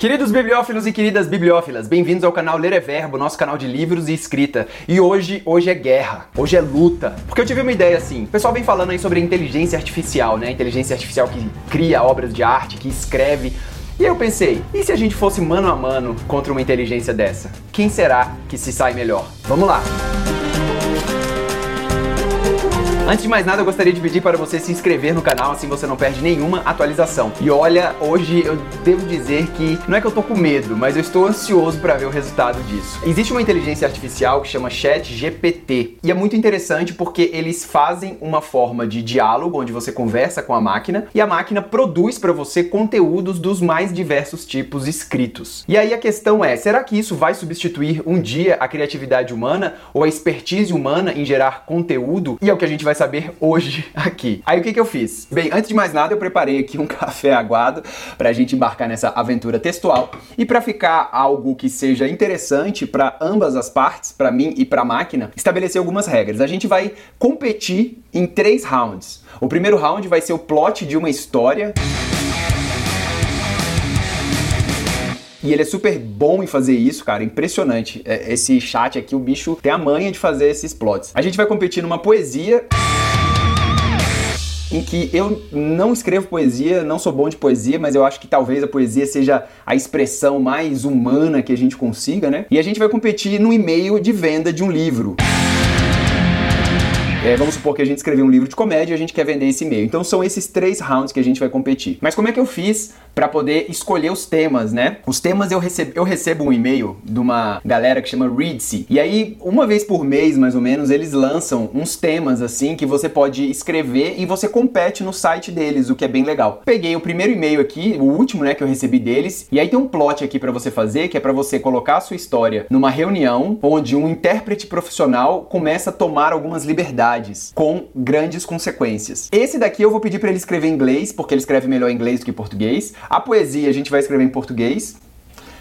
Queridos bibliófilos e queridas bibliófilas, bem-vindos ao canal Ler é Verbo, nosso canal de livros e escrita. E hoje, hoje é guerra, hoje é luta. Porque eu tive uma ideia assim, o pessoal vem falando aí sobre inteligência artificial, né? Inteligência artificial que cria obras de arte, que escreve. E eu pensei, e se a gente fosse mano a mano contra uma inteligência dessa? Quem será que se sai melhor? Vamos lá! Antes de mais nada, eu gostaria de pedir para você se inscrever no canal, assim você não perde nenhuma atualização. E olha, hoje eu devo dizer que não é que eu tô com medo, mas eu estou ansioso para ver o resultado disso. Existe uma inteligência artificial que chama Chat GPT e é muito interessante porque eles fazem uma forma de diálogo onde você conversa com a máquina e a máquina produz para você conteúdos dos mais diversos tipos escritos. E aí a questão é, será que isso vai substituir um dia a criatividade humana ou a expertise humana em gerar conteúdo? E é o que a gente vai saber hoje aqui. Aí o que, que eu fiz? Bem, antes de mais nada, eu preparei aqui um café aguado para a gente embarcar nessa aventura textual e para ficar algo que seja interessante para ambas as partes, para mim e para a máquina, estabelecer algumas regras. A gente vai competir em três rounds. O primeiro round vai ser o plot de uma história. E ele é super bom em fazer isso, cara. Impressionante. É, esse chat aqui, o bicho tem a manha de fazer esses plots. A gente vai competir numa poesia em que eu não escrevo poesia, não sou bom de poesia, mas eu acho que talvez a poesia seja a expressão mais humana que a gente consiga, né? E a gente vai competir no e-mail de venda de um livro. É, vamos supor que a gente escreveu um livro de comédia e a gente quer vender esse e-mail. Então são esses três rounds que a gente vai competir. Mas como é que eu fiz para poder escolher os temas, né? Os temas eu recebo, eu recebo um e-mail de uma galera que chama Readsy. E aí, uma vez por mês, mais ou menos, eles lançam uns temas assim que você pode escrever e você compete no site deles, o que é bem legal. Peguei o primeiro e-mail aqui, o último, né, que eu recebi deles, e aí tem um plot aqui para você fazer, que é para você colocar a sua história numa reunião onde um intérprete profissional começa a tomar algumas liberdades com grandes consequências. Esse daqui eu vou pedir para ele escrever em inglês, porque ele escreve melhor em inglês do que em português. A poesia a gente vai escrever em português.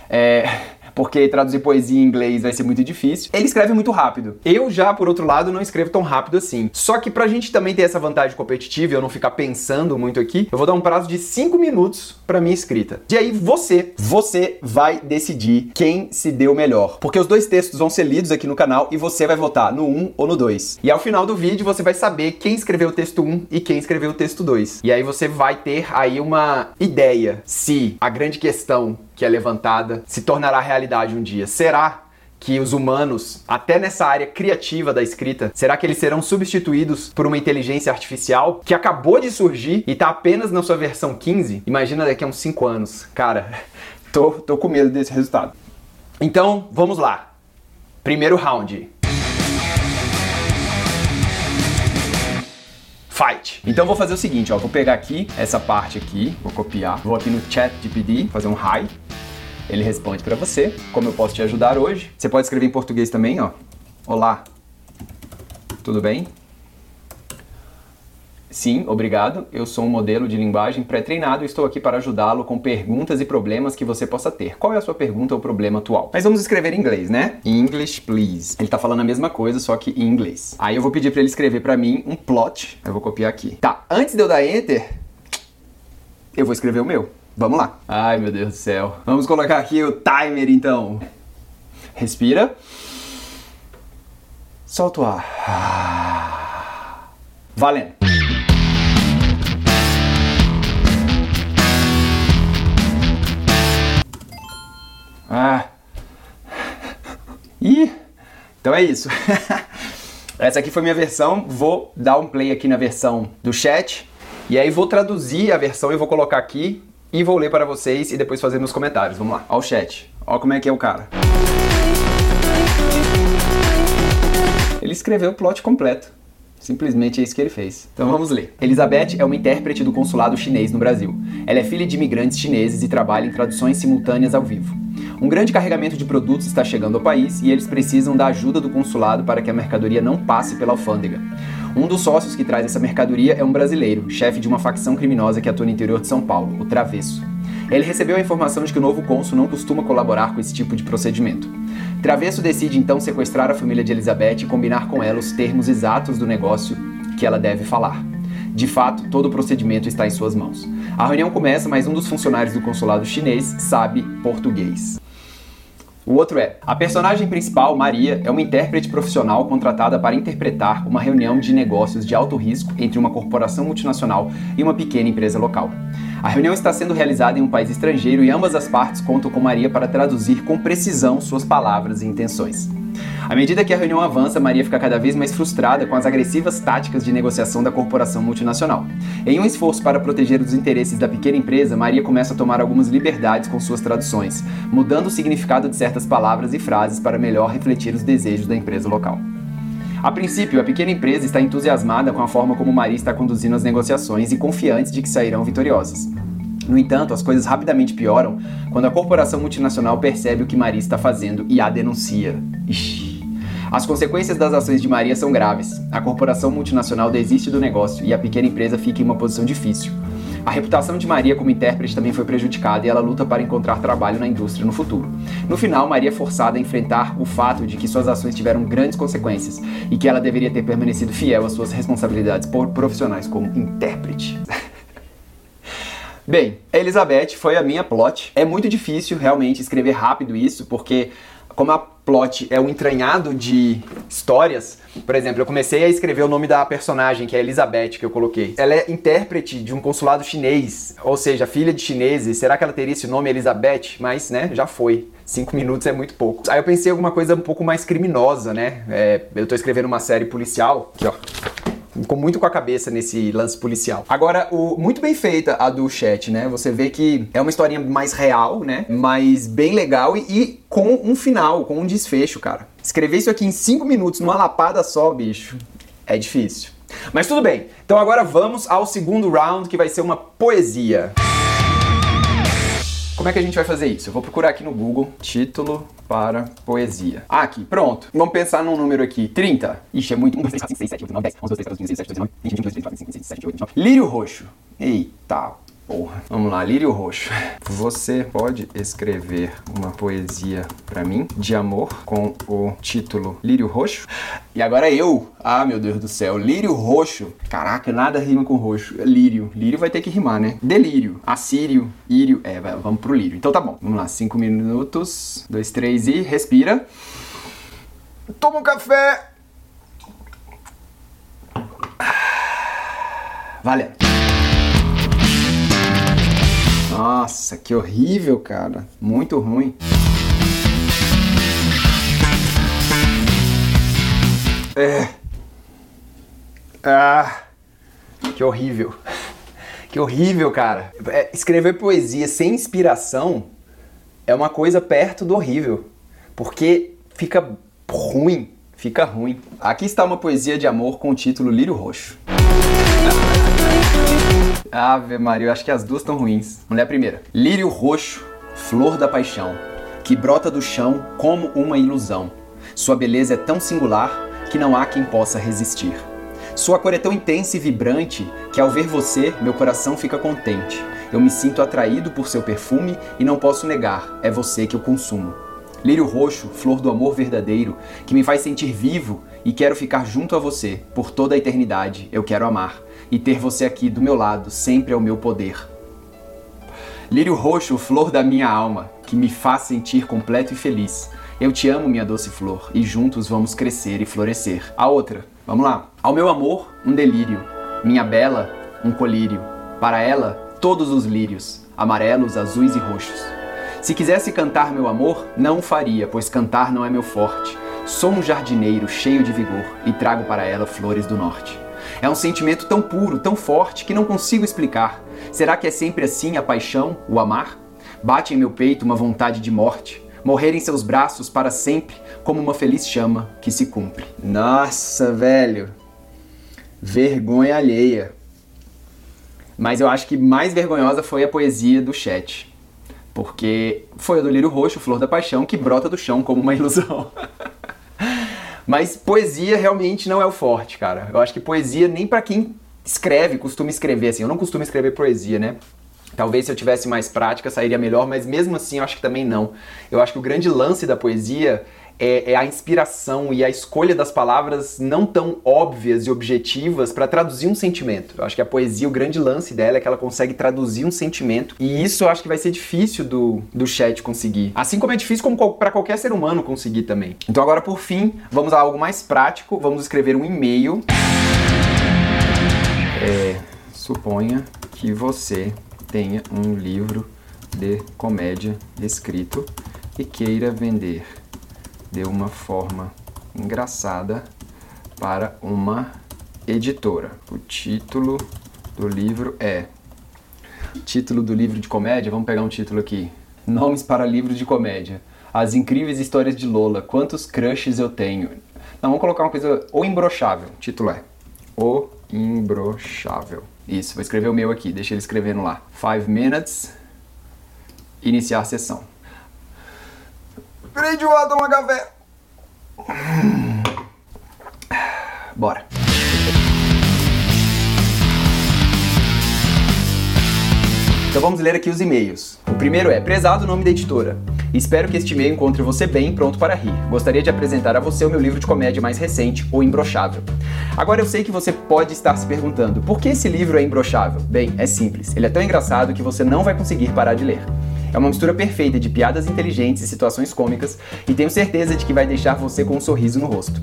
É, porque traduzir poesia em inglês vai ser muito difícil. Ele escreve muito rápido. Eu já, por outro lado, não escrevo tão rápido assim. Só que pra gente também ter essa vantagem competitiva e eu não ficar pensando muito aqui, eu vou dar um prazo de 5 minutos pra minha escrita. E aí você, você vai decidir quem se deu melhor. Porque os dois textos vão ser lidos aqui no canal e você vai votar no 1 um ou no 2. E ao final do vídeo você vai saber quem escreveu o texto 1 um e quem escreveu o texto 2. E aí você vai ter aí uma ideia se a grande questão que é levantada se tornará realidade um dia. Será que os humanos, até nessa área criativa da escrita, será que eles serão substituídos por uma inteligência artificial que acabou de surgir e está apenas na sua versão 15? Imagina daqui a uns 5 anos. Cara, tô, tô com medo desse resultado. Então, vamos lá. Primeiro round. Fight. Então vou fazer o seguinte, ó, vou pegar aqui essa parte aqui, vou copiar, vou aqui no chat GPD, fazer um hi, ele responde para você, como eu posso te ajudar hoje. Você pode escrever em português também, ó. Olá, tudo bem? Sim, obrigado. Eu sou um modelo de linguagem pré-treinado e estou aqui para ajudá-lo com perguntas e problemas que você possa ter. Qual é a sua pergunta ou problema atual? Mas vamos escrever em inglês, né? English, please. Ele tá falando a mesma coisa, só que em inglês. Aí eu vou pedir para ele escrever para mim um plot. Eu vou copiar aqui. Tá, antes de eu dar enter, eu vou escrever o meu. Vamos lá. Ai, meu Deus do céu. Vamos colocar aqui o timer, então. Respira. Solta o ar. Valendo. Ah. Ih, então é isso. Essa aqui foi minha versão. Vou dar um play aqui na versão do chat. E aí vou traduzir a versão e vou colocar aqui e vou ler para vocês e depois fazer nos comentários. Vamos lá. Ó o chat. Ó como é que é o cara. Ele escreveu o plot completo. Simplesmente é isso que ele fez. Então vamos ler. Elizabeth é uma intérprete do consulado chinês no Brasil. Ela é filha de imigrantes chineses e trabalha em traduções simultâneas ao vivo. Um grande carregamento de produtos está chegando ao país e eles precisam da ajuda do consulado para que a mercadoria não passe pela alfândega. Um dos sócios que traz essa mercadoria é um brasileiro, chefe de uma facção criminosa que atua no interior de São Paulo, o Travesso. Ele recebeu a informação de que o novo cônsul não costuma colaborar com esse tipo de procedimento. Travesso decide então sequestrar a família de Elizabeth e combinar com ela os termos exatos do negócio que ela deve falar. De fato, todo o procedimento está em suas mãos. A reunião começa, mas um dos funcionários do consulado chinês sabe português. O outro é: a personagem principal, Maria, é uma intérprete profissional contratada para interpretar uma reunião de negócios de alto risco entre uma corporação multinacional e uma pequena empresa local. A reunião está sendo realizada em um país estrangeiro e ambas as partes contam com Maria para traduzir com precisão suas palavras e intenções. À medida que a reunião avança, Maria fica cada vez mais frustrada com as agressivas táticas de negociação da corporação multinacional. Em um esforço para proteger os interesses da pequena empresa, Maria começa a tomar algumas liberdades com suas traduções, mudando o significado de certas palavras e frases para melhor refletir os desejos da empresa local. A princípio, a pequena empresa está entusiasmada com a forma como Maria está conduzindo as negociações e confiante de que sairão vitoriosas. No entanto, as coisas rapidamente pioram quando a corporação multinacional percebe o que Maria está fazendo e a denuncia. Ixi. As consequências das ações de Maria são graves. A corporação multinacional desiste do negócio e a pequena empresa fica em uma posição difícil. A reputação de Maria como intérprete também foi prejudicada e ela luta para encontrar trabalho na indústria no futuro. No final, Maria é forçada a enfrentar o fato de que suas ações tiveram grandes consequências e que ela deveria ter permanecido fiel às suas responsabilidades profissionais como intérprete. Bem, Elizabeth foi a minha plot. É muito difícil realmente escrever rápido isso, porque como a plot é um entranhado de histórias, por exemplo, eu comecei a escrever o nome da personagem, que é Elizabeth, que eu coloquei. Ela é intérprete de um consulado chinês, ou seja, filha de chineses. Será que ela teria esse nome Elizabeth? Mas, né, já foi. Cinco minutos é muito pouco. Aí eu pensei em alguma coisa um pouco mais criminosa, né? É, eu tô escrevendo uma série policial, aqui ó, ficou muito com a cabeça nesse lance policial. Agora, o, muito bem feita a do chat, né? Você vê que é uma historinha mais real, né? Mas bem legal e, e com um final, com um desfecho, cara. Escrever isso aqui em 5 minutos, numa lapada só, bicho, é difícil. Mas tudo bem. Então agora vamos ao segundo round, que vai ser uma poesia. Como é que a gente vai fazer isso? Eu vou procurar aqui no Google título para poesia. Ah, aqui, pronto. Vamos pensar num número aqui. 30. Ixi, é muito. 1, 2, 3, 4, 5, 6, 7, 8, 9, 10, 11, 12, 13, 14, 15, 16, 17, 18, 19, 20, 21, 22, 23, 24, 25, 26, 27, 28, 29. Lírio roxo. Eita, Porra. Vamos lá, Lírio Roxo. Você pode escrever uma poesia para mim de amor com o título Lírio Roxo? E agora eu. Ah, meu Deus do céu. Lírio Roxo. Caraca, nada rima com roxo. É lírio. Lírio vai ter que rimar, né? Delírio. Assírio. Írio. É, vamos pro lírio. Então tá bom. Vamos lá. Cinco minutos. Dois, três e respira. Toma um café. Valeu. Nossa, que horrível, cara. Muito ruim. É. Ah, que horrível. Que horrível, cara. É, escrever poesia sem inspiração é uma coisa perto do horrível. Porque fica ruim. Fica ruim. Aqui está uma poesia de amor com o título Lírio Roxo. Ave Maria, eu acho que as duas estão ruins. Mulher primeira. Lírio roxo, flor da paixão, que brota do chão como uma ilusão. Sua beleza é tão singular que não há quem possa resistir. Sua cor é tão intensa e vibrante que ao ver você, meu coração fica contente. Eu me sinto atraído por seu perfume e não posso negar, é você que eu consumo. Lírio roxo, flor do amor verdadeiro, que me faz sentir vivo e quero ficar junto a você por toda a eternidade. Eu quero amar e ter você aqui do meu lado sempre é o meu poder. Lírio roxo, flor da minha alma, que me faz sentir completo e feliz. Eu te amo, minha doce flor, e juntos vamos crescer e florescer. A outra, vamos lá. Ao meu amor, um delírio. Minha bela, um colírio. Para ela, todos os lírios, amarelos, azuis e roxos. Se quisesse cantar meu amor, não o faria, pois cantar não é meu forte. Sou um jardineiro cheio de vigor e trago para ela flores do norte. É um sentimento tão puro, tão forte, que não consigo explicar. Será que é sempre assim a paixão, o amar? Bate em meu peito uma vontade de morte, morrer em seus braços para sempre, como uma feliz chama que se cumpre. Nossa, velho. Vergonha alheia. Mas eu acho que mais vergonhosa foi a poesia do chat. Porque foi a do lírio roxo, flor da paixão, que brota do chão como uma ilusão. Mas poesia realmente não é o forte, cara. Eu acho que poesia nem para quem escreve, costuma escrever assim. Eu não costumo escrever poesia, né? Talvez se eu tivesse mais prática sairia melhor, mas mesmo assim eu acho que também não. Eu acho que o grande lance da poesia é, é a inspiração e a escolha das palavras não tão óbvias e objetivas para traduzir um sentimento. Eu acho que a poesia, o grande lance dela é que ela consegue traduzir um sentimento e isso eu acho que vai ser difícil do, do chat conseguir. Assim como é difícil para qualquer ser humano conseguir também. Então agora por fim, vamos a algo mais prático, vamos escrever um e-mail. É, suponha que você tenha um livro de comédia escrito e queira vender de uma forma engraçada para uma editora. O título do livro é. Título do livro de comédia, vamos pegar um título aqui. Nomes para livros de comédia. As incríveis histórias de Lola. Quantos crushes eu tenho? Não, vamos colocar uma coisa. O Imbrochável. O título é. O Imbrochável. Isso, vou escrever o meu aqui, deixa ele escrevendo lá. Five minutes. Iniciar a sessão. Grande Adam HV. Bora. Então vamos ler aqui os e-mails. O primeiro é: Prezado nome da editora. Espero que este e-mail encontre você bem pronto para rir. Gostaria de apresentar a você o meu livro de comédia mais recente, O Imbrochável. Agora eu sei que você pode estar se perguntando: por que esse livro é imbrochável? Bem, é simples. Ele é tão engraçado que você não vai conseguir parar de ler. É uma mistura perfeita de piadas inteligentes e situações cômicas, e tenho certeza de que vai deixar você com um sorriso no rosto.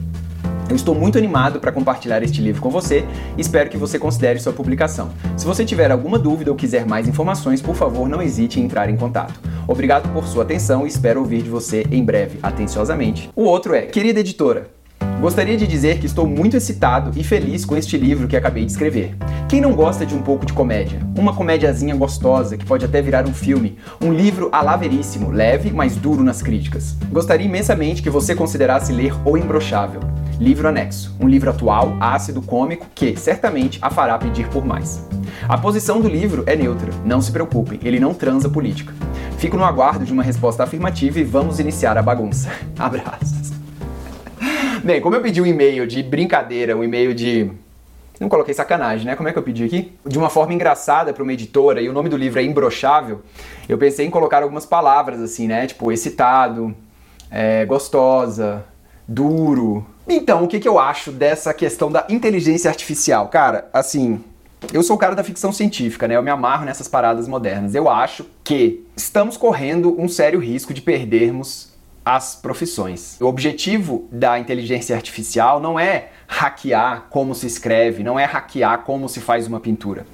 Eu estou muito animado para compartilhar este livro com você e espero que você considere sua publicação. Se você tiver alguma dúvida ou quiser mais informações, por favor, não hesite em entrar em contato. Obrigado por sua atenção e espero ouvir de você em breve, atenciosamente. O outro é: Querida editora, Gostaria de dizer que estou muito excitado e feliz com este livro que acabei de escrever. Quem não gosta de um pouco de comédia? Uma comédiazinha gostosa que pode até virar um filme, um livro alaveríssimo, leve, mas duro nas críticas. Gostaria imensamente que você considerasse ler O Imbrochável, livro anexo, um livro atual, ácido, cômico, que certamente a fará pedir por mais. A posição do livro é neutra, não se preocupem, ele não transa política. Fico no aguardo de uma resposta afirmativa e vamos iniciar a bagunça. Abraços. Bem, como eu pedi um e-mail de brincadeira, um e-mail de. Não coloquei sacanagem, né? Como é que eu pedi aqui? De uma forma engraçada para uma editora e o nome do livro é Imbrochável, eu pensei em colocar algumas palavras assim, né? Tipo, excitado, é, gostosa, duro. Então, o que, que eu acho dessa questão da inteligência artificial? Cara, assim, eu sou o cara da ficção científica, né? Eu me amarro nessas paradas modernas. Eu acho que estamos correndo um sério risco de perdermos as profissões. O objetivo da inteligência artificial não é hackear como se escreve, não é hackear como se faz uma pintura.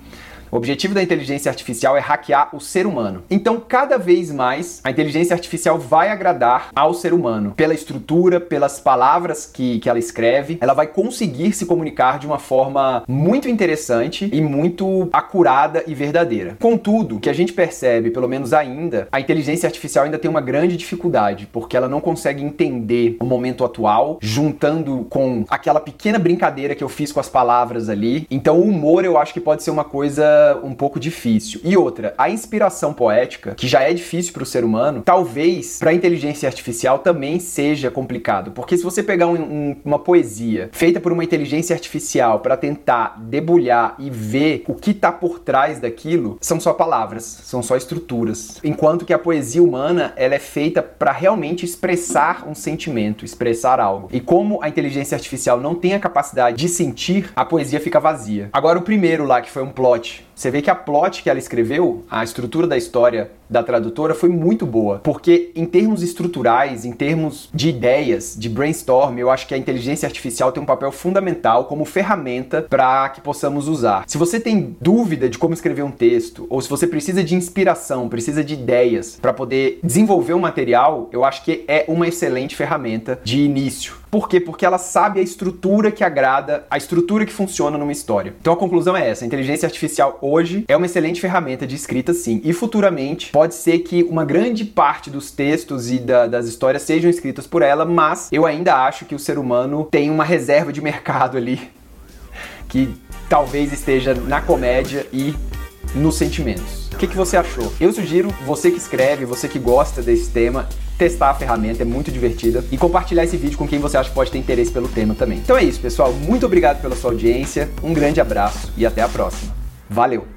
O objetivo da inteligência artificial é hackear o ser humano. Então, cada vez mais, a inteligência artificial vai agradar ao ser humano. Pela estrutura, pelas palavras que, que ela escreve, ela vai conseguir se comunicar de uma forma muito interessante e muito acurada e verdadeira. Contudo, o que a gente percebe, pelo menos ainda, a inteligência artificial ainda tem uma grande dificuldade, porque ela não consegue entender o momento atual, juntando com aquela pequena brincadeira que eu fiz com as palavras ali. Então, o humor eu acho que pode ser uma coisa um pouco difícil. E outra, a inspiração poética, que já é difícil para o ser humano, talvez para a inteligência artificial também seja complicado. Porque se você pegar um, um, uma poesia feita por uma inteligência artificial para tentar debulhar e ver o que está por trás daquilo, são só palavras, são só estruturas. Enquanto que a poesia humana, ela é feita para realmente expressar um sentimento, expressar algo. E como a inteligência artificial não tem a capacidade de sentir, a poesia fica vazia. Agora o primeiro lá que foi um plot você vê que a plot que ela escreveu, a estrutura da história da tradutora foi muito boa, porque em termos estruturais, em termos de ideias, de brainstorm, eu acho que a inteligência artificial tem um papel fundamental como ferramenta para que possamos usar. Se você tem dúvida de como escrever um texto, ou se você precisa de inspiração, precisa de ideias para poder desenvolver um material, eu acho que é uma excelente ferramenta de início. Por quê? Porque ela sabe a estrutura que agrada, a estrutura que funciona numa história. Então a conclusão é essa: a inteligência artificial hoje é uma excelente ferramenta de escrita, sim, e futuramente pode ser que uma grande parte dos textos e da, das histórias sejam escritas por ela, mas eu ainda acho que o ser humano tem uma reserva de mercado ali que talvez esteja na comédia e nos sentimentos. O que, que você achou? Eu sugiro você que escreve, você que gosta desse tema, testar a ferramenta, é muito divertida, e compartilhar esse vídeo com quem você acha que pode ter interesse pelo tema também. Então é isso, pessoal. Muito obrigado pela sua audiência, um grande abraço e até a próxima. Valeu!